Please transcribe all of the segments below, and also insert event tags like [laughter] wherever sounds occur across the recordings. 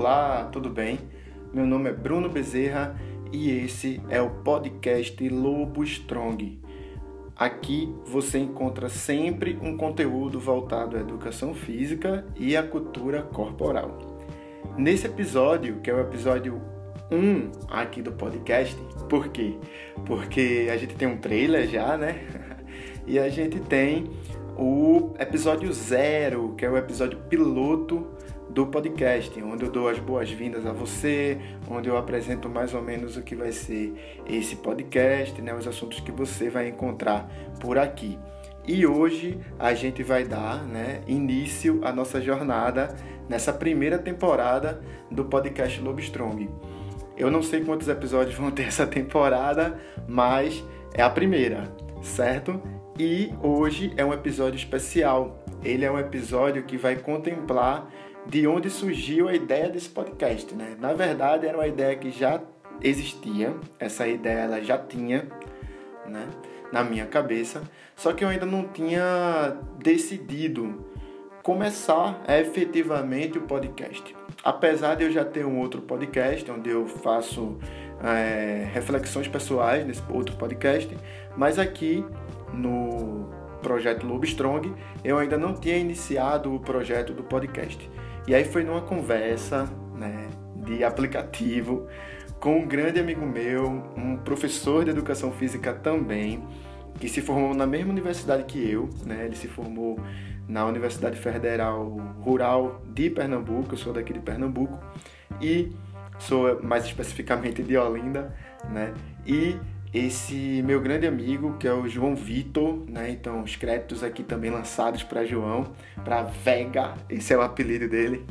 Olá, tudo bem? Meu nome é Bruno Bezerra e esse é o podcast Lobo Strong. Aqui você encontra sempre um conteúdo voltado à educação física e à cultura corporal. Nesse episódio, que é o episódio 1 aqui do podcast, por quê? Porque a gente tem um trailer já, né? [laughs] E a gente tem o episódio 0, que é o episódio piloto do podcast, onde eu dou as boas-vindas a você, onde eu apresento mais ou menos o que vai ser esse podcast, né, os assuntos que você vai encontrar por aqui. E hoje a gente vai dar né, início à nossa jornada nessa primeira temporada do podcast Lobo Strong. Eu não sei quantos episódios vão ter essa temporada, mas é a primeira, certo? E hoje é um episódio especial. Ele é um episódio que vai contemplar de onde surgiu a ideia desse podcast, né? Na verdade, era uma ideia que já existia, essa ideia ela já tinha, né, na minha cabeça, só que eu ainda não tinha decidido começar efetivamente o podcast. Apesar de eu já ter um outro podcast onde eu faço é, reflexões pessoais nesse outro podcast, mas aqui no projeto Lobo Strong eu ainda não tinha iniciado o projeto do podcast. E aí foi numa conversa né, de aplicativo com um grande amigo meu, um professor de educação física também, que se formou na mesma universidade que eu, né? Ele se formou na Universidade Federal Rural de Pernambuco, eu sou daqui de Pernambuco, e sou mais especificamente de Olinda, né? E esse meu grande amigo, que é o João Vitor, né? Então, os créditos aqui também lançados para João, para Vega, esse é o apelido dele.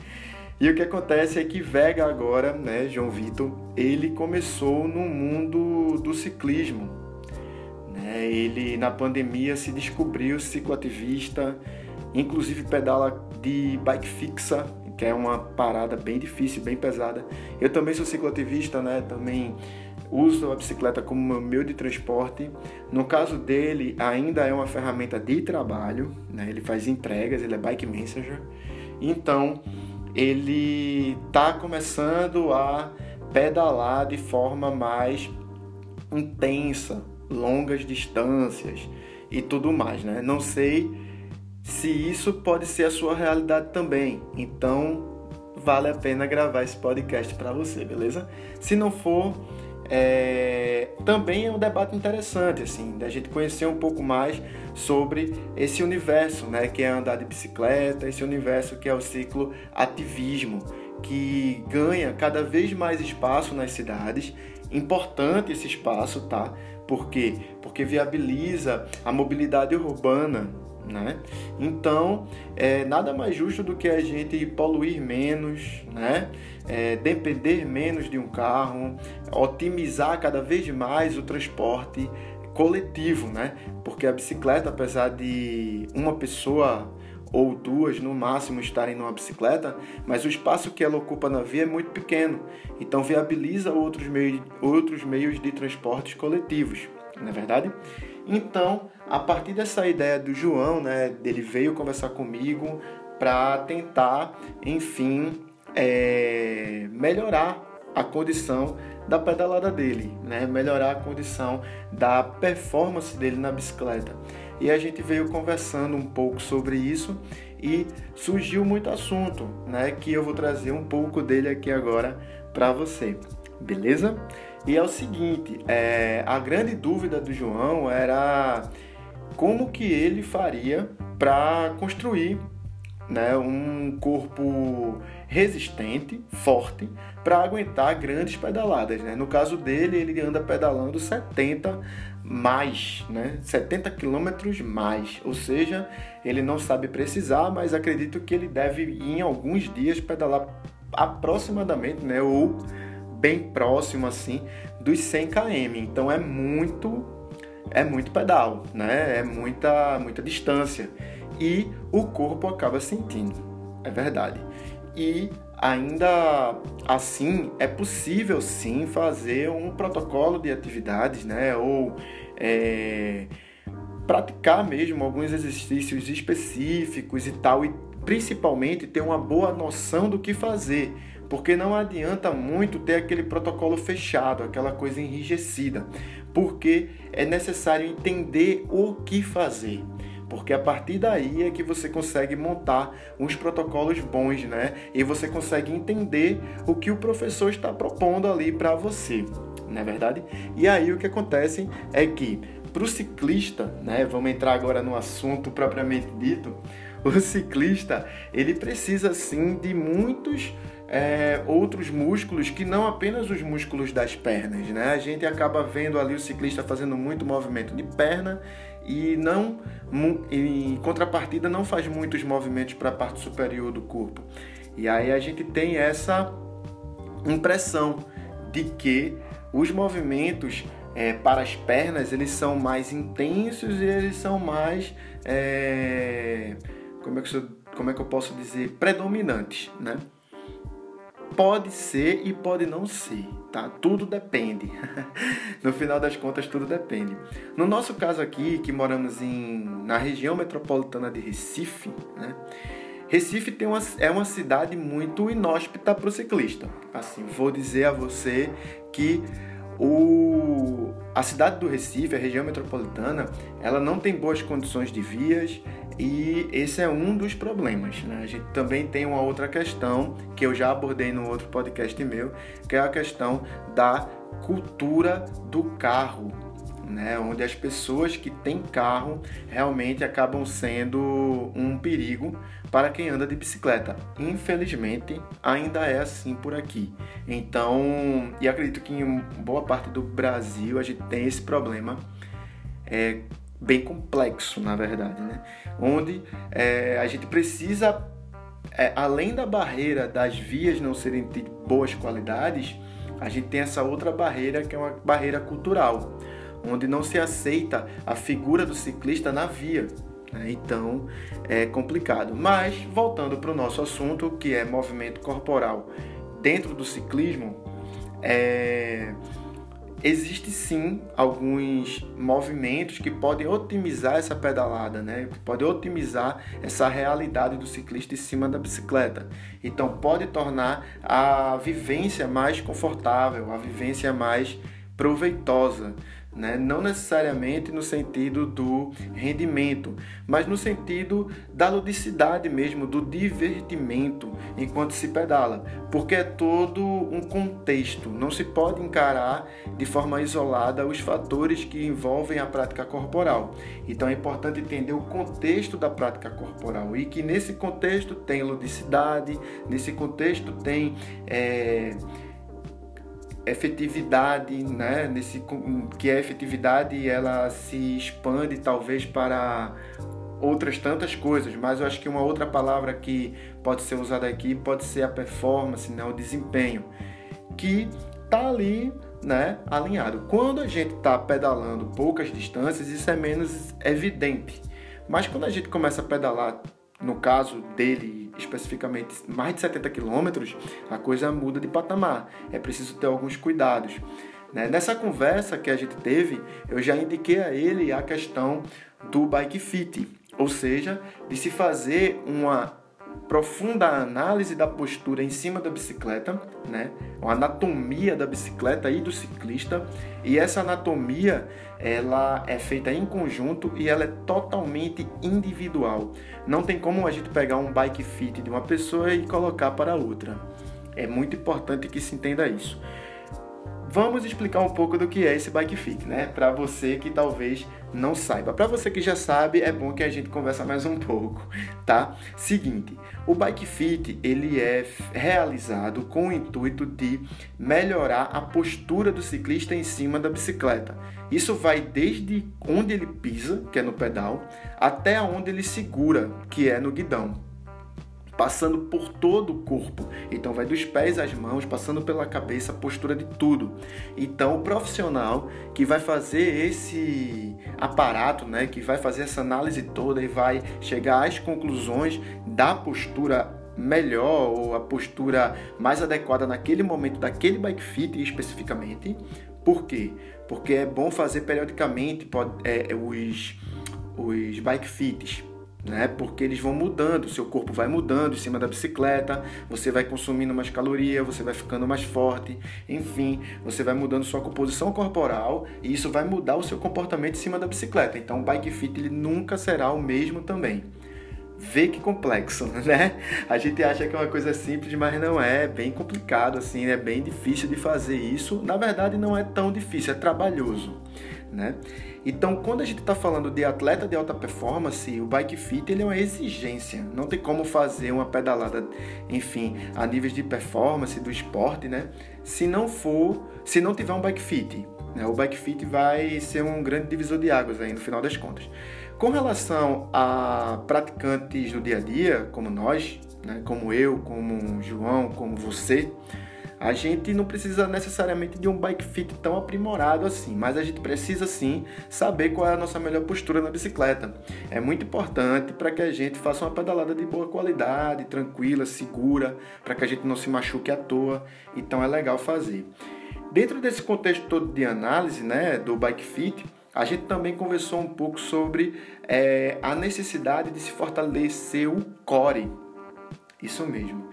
E o que acontece é que Vega agora, né, João Vitor, ele começou no mundo do ciclismo. Né? Ele na pandemia se descobriu cicloativista, inclusive pedala de bike fixa, que é uma parada bem difícil, bem pesada. Eu também sou cicloativista, né? Também uso a bicicleta como meio de transporte. No caso dele, ainda é uma ferramenta de trabalho, né? ele faz entregas, ele é bike messenger. Então, ele está começando a pedalar de forma mais intensa, longas distâncias e tudo mais, né? Não sei se isso pode ser a sua realidade também. Então, vale a pena gravar esse podcast para você, beleza? Se não for, é, também é um debate interessante, assim, da gente conhecer um pouco mais sobre esse universo, né, que é andar de bicicleta, esse universo que é o ciclo ativismo, que ganha cada vez mais espaço nas cidades. Importante esse espaço, tá? Por quê? Porque viabiliza a mobilidade urbana, né? Então, é nada mais justo do que a gente poluir menos, né? É, depender menos de um carro, otimizar cada vez mais o transporte coletivo, né? Porque a bicicleta, apesar de uma pessoa ou duas no máximo estarem numa bicicleta, mas o espaço que ela ocupa na via é muito pequeno, então viabiliza outros meios, outros meios de transportes coletivos, não é verdade? Então, a partir dessa ideia do João, né, ele veio conversar comigo para tentar, enfim, é, melhorar a condição da pedalada dele, né? melhorar a condição da performance dele na bicicleta. E a gente veio conversando um pouco sobre isso e surgiu muito assunto, né? Que eu vou trazer um pouco dele aqui agora para você, beleza? E é o seguinte, é, a grande dúvida do João era como que ele faria para construir né, um corpo resistente, forte, para aguentar grandes pedaladas. Né? No caso dele, ele anda pedalando 70 mais, né? 70 quilômetros mais, ou seja, ele não sabe precisar, mas acredito que ele deve em alguns dias pedalar aproximadamente, né, ou bem próximo assim dos 100 km. Então é muito é muito pedal, né? É muita, muita distância. E o corpo acaba sentindo, é verdade. E ainda assim é possível sim fazer um protocolo de atividades, né? Ou é, praticar mesmo alguns exercícios específicos e tal, e principalmente ter uma boa noção do que fazer Porque não adianta muito ter aquele protocolo fechado, aquela coisa enrijecida, porque é necessário entender o que fazer porque a partir daí é que você consegue montar uns protocolos bons, né? E você consegue entender o que o professor está propondo ali para você, não é verdade? E aí o que acontece é que para o ciclista, né? Vamos entrar agora no assunto propriamente dito. O ciclista ele precisa sim de muitos é, outros músculos que não apenas os músculos das pernas, né? A gente acaba vendo ali o ciclista fazendo muito movimento de perna e não em contrapartida não faz muitos movimentos para a parte superior do corpo. E aí a gente tem essa impressão de que os movimentos é, para as pernas eles são mais intensos e eles são mais é, como, é que eu, como é que eu posso dizer predominantes, né? Pode ser e pode não ser, tá? Tudo depende. [laughs] no final das contas, tudo depende. No nosso caso aqui, que moramos em, na região metropolitana de Recife, né? Recife tem uma, é uma cidade muito inóspita para o ciclista. Assim, vou dizer a você que o, a cidade do Recife, a região metropolitana, ela não tem boas condições de vias e esse é um dos problemas. Né? A gente também tem uma outra questão que eu já abordei no outro podcast meu, que é a questão da cultura do carro né, onde as pessoas que têm carro realmente acabam sendo um perigo para quem anda de bicicleta. Infelizmente, ainda é assim por aqui. Então, e acredito que em boa parte do Brasil a gente tem esse problema. É, bem complexo, na verdade, né? Onde é, a gente precisa, é, além da barreira das vias não serem de boas qualidades, a gente tem essa outra barreira que é uma barreira cultural onde não se aceita a figura do ciclista na via. Né? Então é complicado. Mas voltando para o nosso assunto, que é movimento corporal dentro do ciclismo, é... existe sim alguns movimentos que podem otimizar essa pedalada, né? Que podem otimizar essa realidade do ciclista em cima da bicicleta. Então pode tornar a vivência mais confortável, a vivência mais proveitosa né? não necessariamente no sentido do rendimento, mas no sentido da ludicidade mesmo, do divertimento enquanto se pedala, porque é todo um contexto, não se pode encarar de forma isolada os fatores que envolvem a prática corporal. Então é importante entender o contexto da prática corporal e que nesse contexto tem ludicidade, nesse contexto tem. É, efetividade, né? Nesse, que a efetividade ela se expande talvez para outras tantas coisas, mas eu acho que uma outra palavra que pode ser usada aqui pode ser a performance, né? o desempenho, que tá ali né, alinhado. Quando a gente está pedalando poucas distâncias, isso é menos evidente. Mas quando a gente começa a pedalar no caso dele especificamente mais de 70 quilômetros, a coisa muda de patamar. É preciso ter alguns cuidados. Né? Nessa conversa que a gente teve, eu já indiquei a ele a questão do bike fit, ou seja, de se fazer uma profunda análise da postura em cima da bicicleta, né? A anatomia da bicicleta e do ciclista. E essa anatomia, ela é feita em conjunto e ela é totalmente individual. Não tem como a gente pegar um bike fit de uma pessoa e colocar para outra. É muito importante que se entenda isso. Vamos explicar um pouco do que é esse bike fit, né? Para você que talvez não saiba. Para você que já sabe, é bom que a gente conversa mais um pouco, tá? Seguinte, o bike fit ele é realizado com o intuito de melhorar a postura do ciclista em cima da bicicleta. Isso vai desde onde ele pisa, que é no pedal, até onde ele segura, que é no guidão passando por todo o corpo. Então vai dos pés às mãos, passando pela cabeça, postura de tudo. Então o profissional que vai fazer esse aparato, né, que vai fazer essa análise toda e vai chegar às conclusões da postura melhor ou a postura mais adequada naquele momento daquele bike fit especificamente. Por quê? Porque é bom fazer periodicamente é, os, os bike fits né? Porque eles vão mudando, seu corpo vai mudando em cima da bicicleta, você vai consumindo mais caloria, você vai ficando mais forte, enfim, você vai mudando sua composição corporal e isso vai mudar o seu comportamento em cima da bicicleta. Então, o bike fit ele nunca será o mesmo também. Vê que complexo, [laughs] né? A gente acha que é uma coisa simples, mas não é, é bem complicado assim, é bem difícil de fazer isso. Na verdade, não é tão difícil, é trabalhoso, né? Então, quando a gente está falando de atleta de alta performance, o bike fit ele é uma exigência. Não tem como fazer uma pedalada, enfim, a níveis de performance do esporte, né? Se não for, se não tiver um bike fit, né? O bike fit vai ser um grande divisor de águas aí no final das contas. Com relação a praticantes do dia a dia, como nós, né? Como eu, como João, como você, a gente não precisa necessariamente de um bike fit tão aprimorado assim, mas a gente precisa sim saber qual é a nossa melhor postura na bicicleta. É muito importante para que a gente faça uma pedalada de boa qualidade, tranquila, segura, para que a gente não se machuque à toa. Então é legal fazer. Dentro desse contexto todo de análise né, do bike fit, a gente também conversou um pouco sobre é, a necessidade de se fortalecer o core. Isso mesmo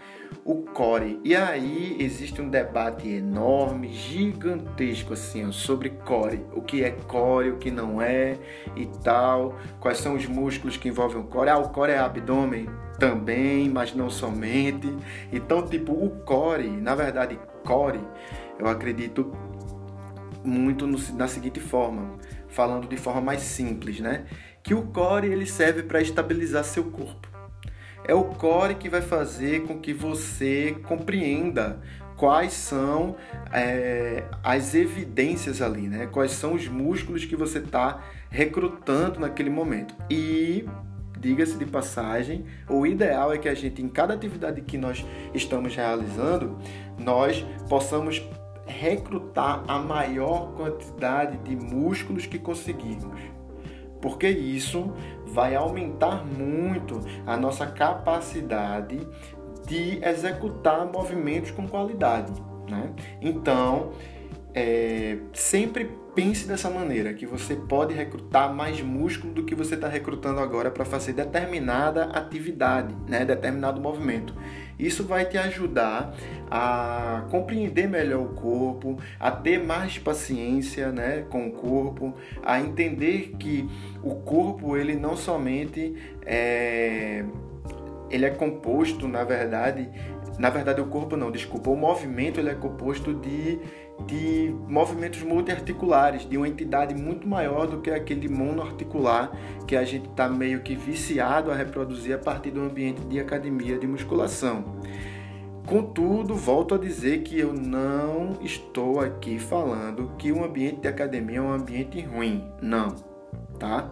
o core. E aí existe um debate enorme, gigantesco assim, sobre core. O que é core, o que não é e tal. Quais são os músculos que envolvem o core? Ah, o core é abdômen também, mas não somente. Então, tipo, o core, na verdade, core, eu acredito muito no, na seguinte forma, falando de forma mais simples, né? Que o core ele serve para estabilizar seu corpo é o core que vai fazer com que você compreenda quais são é, as evidências ali, né? Quais são os músculos que você está recrutando naquele momento. E diga-se de passagem, o ideal é que a gente, em cada atividade que nós estamos realizando, nós possamos recrutar a maior quantidade de músculos que conseguirmos porque isso vai aumentar muito a nossa capacidade de executar movimentos com qualidade. Né? Então, é, sempre pense dessa maneira, que você pode recrutar mais músculo do que você está recrutando agora para fazer determinada atividade, né? determinado movimento. Isso vai te ajudar a compreender melhor o corpo, a ter mais paciência né, com o corpo, a entender que o corpo ele não somente é, ele é composto, na verdade, na verdade o corpo não, desculpa, o movimento ele é composto de de movimentos multiarticulares, de uma entidade muito maior do que aquele monoarticular que a gente está meio que viciado a reproduzir a partir do ambiente de academia de musculação. Contudo, volto a dizer que eu não estou aqui falando que o ambiente de academia é um ambiente ruim. Não, tá?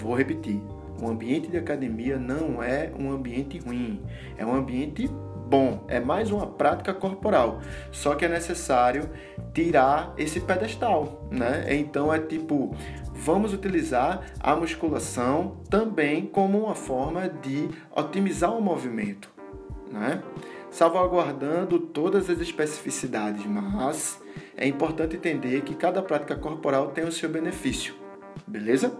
Vou repetir. O ambiente de academia não é um ambiente ruim, é um ambiente bom, é mais uma prática corporal. Só que é necessário tirar esse pedestal, né? Então é tipo, vamos utilizar a musculação também como uma forma de otimizar o movimento, né? Salvaguardando todas as especificidades, mas é importante entender que cada prática corporal tem o seu benefício, beleza?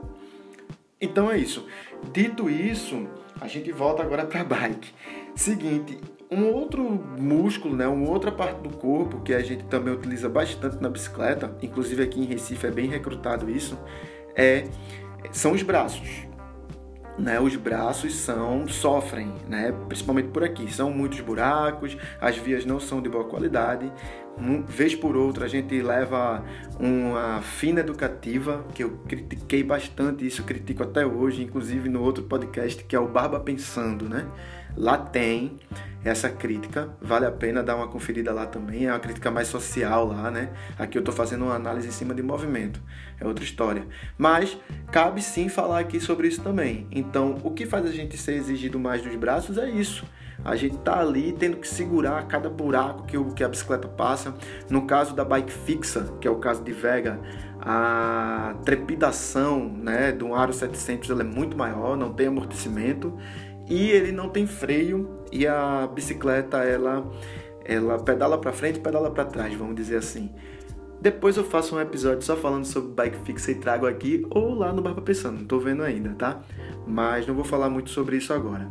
Então é isso. Dito isso, a gente volta agora para a bike. Seguinte, um outro músculo, né, uma outra parte do corpo que a gente também utiliza bastante na bicicleta, inclusive aqui em Recife é bem recrutado isso, é são os braços. Né, os braços são sofrem, né, principalmente por aqui. São muitos buracos, as vias não são de boa qualidade. Um, vez por outra a gente leva uma fina educativa, que eu critiquei bastante isso, critico até hoje, inclusive no outro podcast que é o Barba Pensando, né? Lá tem essa crítica, vale a pena dar uma conferida lá também, é uma crítica mais social lá, né? Aqui eu estou fazendo uma análise em cima de movimento, é outra história. Mas cabe sim falar aqui sobre isso também. Então, o que faz a gente ser exigido mais dos braços é isso. A gente tá ali tendo que segurar cada buraco que, o, que a bicicleta passa. No caso da bike fixa, que é o caso de Vega, a trepidação né, do aro 700 ela é muito maior, não tem amortecimento e ele não tem freio e a bicicleta ela ela pedala para frente, pedala para trás, vamos dizer assim. Depois eu faço um episódio só falando sobre bike fixa e trago aqui ou lá no Barba Pensando, não tô vendo ainda, tá? Mas não vou falar muito sobre isso agora.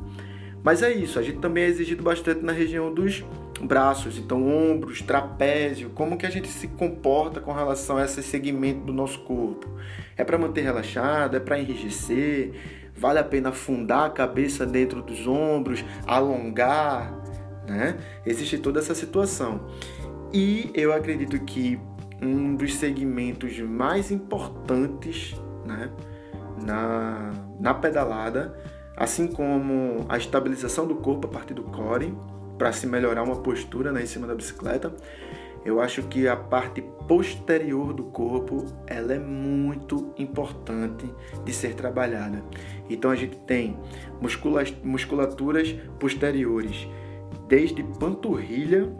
Mas é isso, a gente também é exigido bastante na região dos braços, então ombros, trapézio, como que a gente se comporta com relação a esse segmento do nosso corpo. É para manter relaxado, é para enrijecer, vale a pena afundar a cabeça dentro dos ombros, alongar, né? Existe toda essa situação. E eu acredito que um dos segmentos mais importantes, né, na, na pedalada assim como a estabilização do corpo a partir do core, para se melhorar uma postura né, em cima da bicicleta. Eu acho que a parte posterior do corpo ela é muito importante de ser trabalhada. Então a gente tem musculaturas posteriores, desde panturrilha,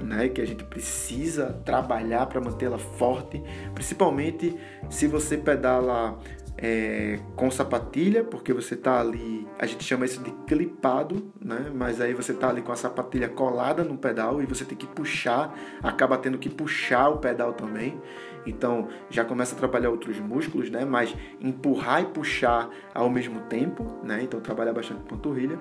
né, que a gente precisa trabalhar para mantê-la forte, principalmente se você pedala é, com sapatilha, porque você está ali, a gente chama isso de clipado, né? Mas aí você está ali com a sapatilha colada no pedal e você tem que puxar, acaba tendo que puxar o pedal também. Então já começa a trabalhar outros músculos, né? Mas empurrar e puxar ao mesmo tempo, né? Então trabalha bastante panturrilha.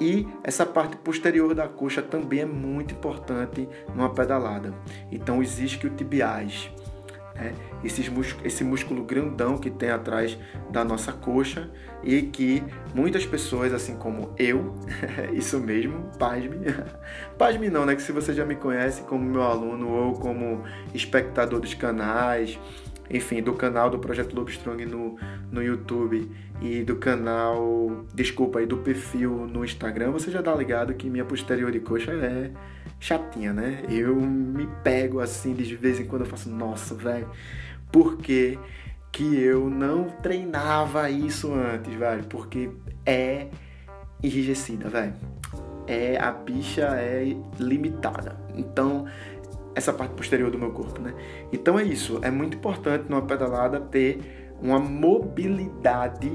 E essa parte posterior da coxa também é muito importante numa pedalada. Então existe o tibiais né? Esses esse músculo grandão que tem atrás da nossa coxa e que muitas pessoas, assim como eu, [laughs] isso mesmo, pasme, [laughs] pasme não, né? Que se você já me conhece como meu aluno ou como espectador dos canais, enfim, do canal do Projeto Lobstrong no, no YouTube e do canal, desculpa aí, do perfil no Instagram, você já tá ligado que minha posterior de coxa é chatinha, né? Eu me pego assim de vez em quando eu faço, nossa, velho, por que, que eu não treinava isso antes, velho? Porque é enrijecida, velho. É, a bicha é limitada. Então, essa parte posterior do meu corpo, né? Então é isso, é muito importante numa pedalada ter uma mobilidade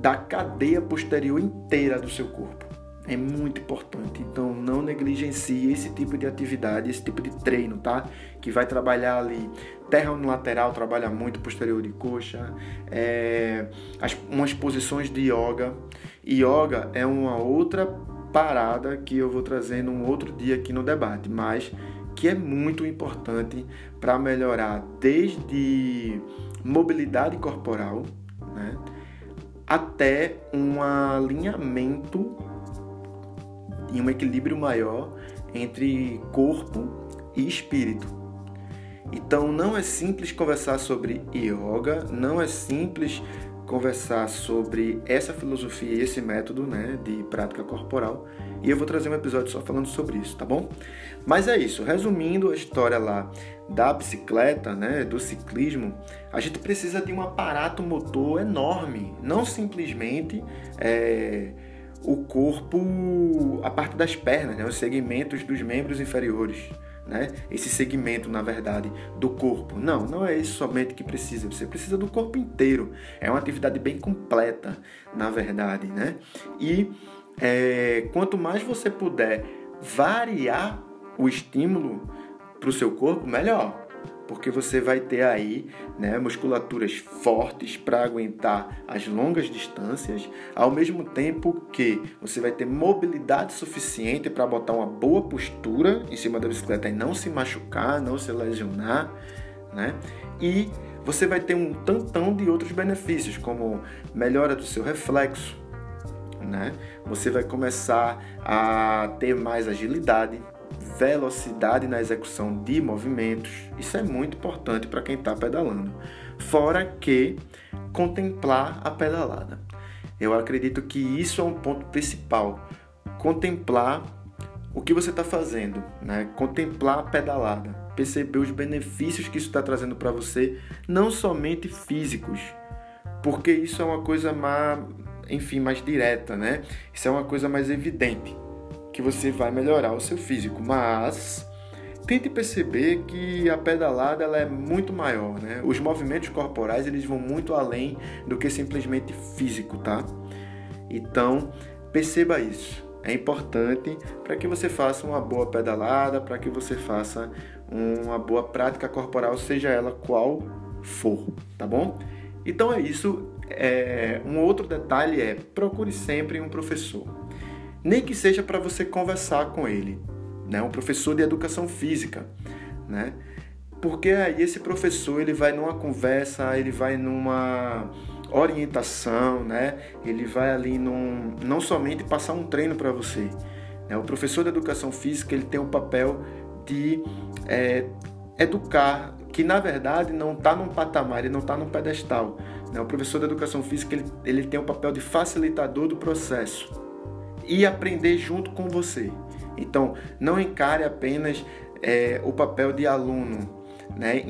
da cadeia posterior inteira do seu corpo. É muito importante. Então não negligencie esse tipo de atividade, esse tipo de treino, tá? Que vai trabalhar ali terra no lateral, trabalha muito posterior de coxa, é, as, umas posições de yoga. Yoga é uma outra parada que eu vou trazer num outro dia aqui no debate, mas que é muito importante para melhorar desde mobilidade corporal, né, até um alinhamento e um equilíbrio maior entre corpo e espírito. Então não é simples conversar sobre yoga, não é simples conversar sobre essa filosofia e esse método né, de prática corporal. E eu vou trazer um episódio só falando sobre isso, tá bom? Mas é isso, resumindo a história lá da bicicleta, né, do ciclismo, a gente precisa de um aparato motor enorme, não simplesmente é, o corpo, a parte das pernas, né, os segmentos dos membros inferiores. Né? Esse segmento, na verdade, do corpo. Não, não é isso somente que precisa. Você precisa do corpo inteiro. É uma atividade bem completa, na verdade, né? E é, quanto mais você puder variar o estímulo para o seu corpo, melhor porque você vai ter aí né, musculaturas fortes para aguentar as longas distâncias, ao mesmo tempo que você vai ter mobilidade suficiente para botar uma boa postura em cima da bicicleta e não se machucar, não se lesionar, né? E você vai ter um tantão de outros benefícios, como melhora do seu reflexo, né? Você vai começar a ter mais agilidade, velocidade na execução de movimentos. Isso é muito importante para quem está pedalando. Fora que contemplar a pedalada. Eu acredito que isso é um ponto principal. Contemplar o que você está fazendo, né? contemplar a pedalada, perceber os benefícios que isso está trazendo para você, não somente físicos, porque isso é uma coisa mais, enfim, mais direta, né? Isso é uma coisa mais evidente que você vai melhorar o seu físico, mas tente perceber que a pedalada ela é muito maior, né? Os movimentos corporais eles vão muito além do que simplesmente físico, tá? Então perceba isso. É importante para que você faça uma boa pedalada, para que você faça uma boa prática corporal, seja ela qual for, tá bom? Então é isso. É, um outro detalhe é procure sempre um professor, nem que seja para você conversar com ele, né? Um professor de educação física, né? Porque aí esse professor ele vai numa conversa, ele vai numa orientação, né? Ele vai ali num, não somente passar um treino para você. Né? O professor de educação física ele tem o papel de é, educar, que na verdade não está num patamar, ele não está num pedestal. Né? O professor de educação física ele, ele tem o papel de facilitador do processo e aprender junto com você. Então, não encare apenas é, o papel de aluno, né,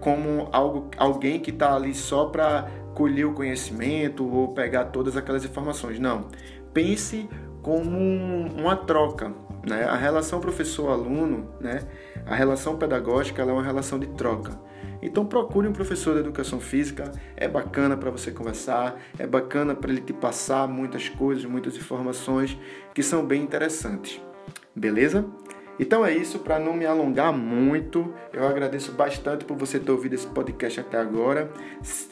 como algo, alguém que está ali só para colher o conhecimento ou pegar todas aquelas informações. Não. Pense como uma troca. Né? A relação professor-aluno, né? a relação pedagógica é uma relação de troca. Então procure um professor de educação física, é bacana para você conversar, é bacana para ele te passar muitas coisas, muitas informações que são bem interessantes. Beleza? Então é isso, para não me alongar muito, eu agradeço bastante por você ter ouvido esse podcast até agora,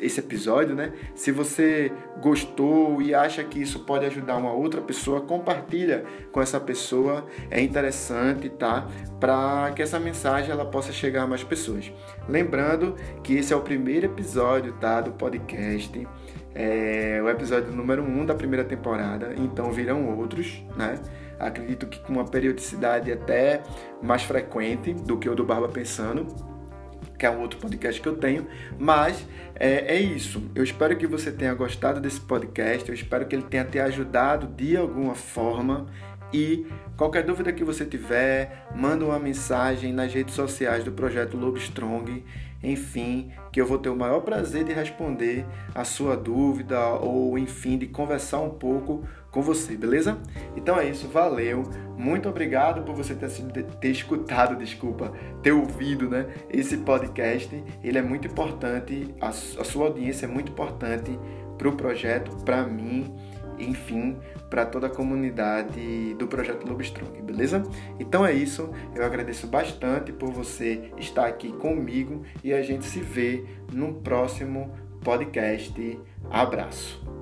esse episódio, né? Se você gostou e acha que isso pode ajudar uma outra pessoa, compartilha com essa pessoa, é interessante, tá? Para que essa mensagem ela possa chegar a mais pessoas. Lembrando que esse é o primeiro episódio, tá, do podcast. É o episódio número 1 um da primeira temporada, então virão outros, né? Acredito que com uma periodicidade até mais frequente do que o do Barba Pensando, que é um outro podcast que eu tenho, mas é, é, isso. Eu espero que você tenha gostado desse podcast, eu espero que ele tenha te ajudado de alguma forma. E qualquer dúvida que você tiver, manda uma mensagem nas redes sociais do projeto Lobo Strong enfim, que eu vou ter o maior prazer de responder a sua dúvida ou, enfim, de conversar um pouco com você, beleza? Então é isso, valeu, muito obrigado por você ter, ter escutado, desculpa, ter ouvido, né, esse podcast, ele é muito importante, a, a sua audiência é muito importante para o projeto, para mim, enfim, para toda a comunidade do projeto Lobo Strong, beleza? Então é isso, eu agradeço bastante por você estar aqui comigo e a gente se vê no próximo podcast. Abraço.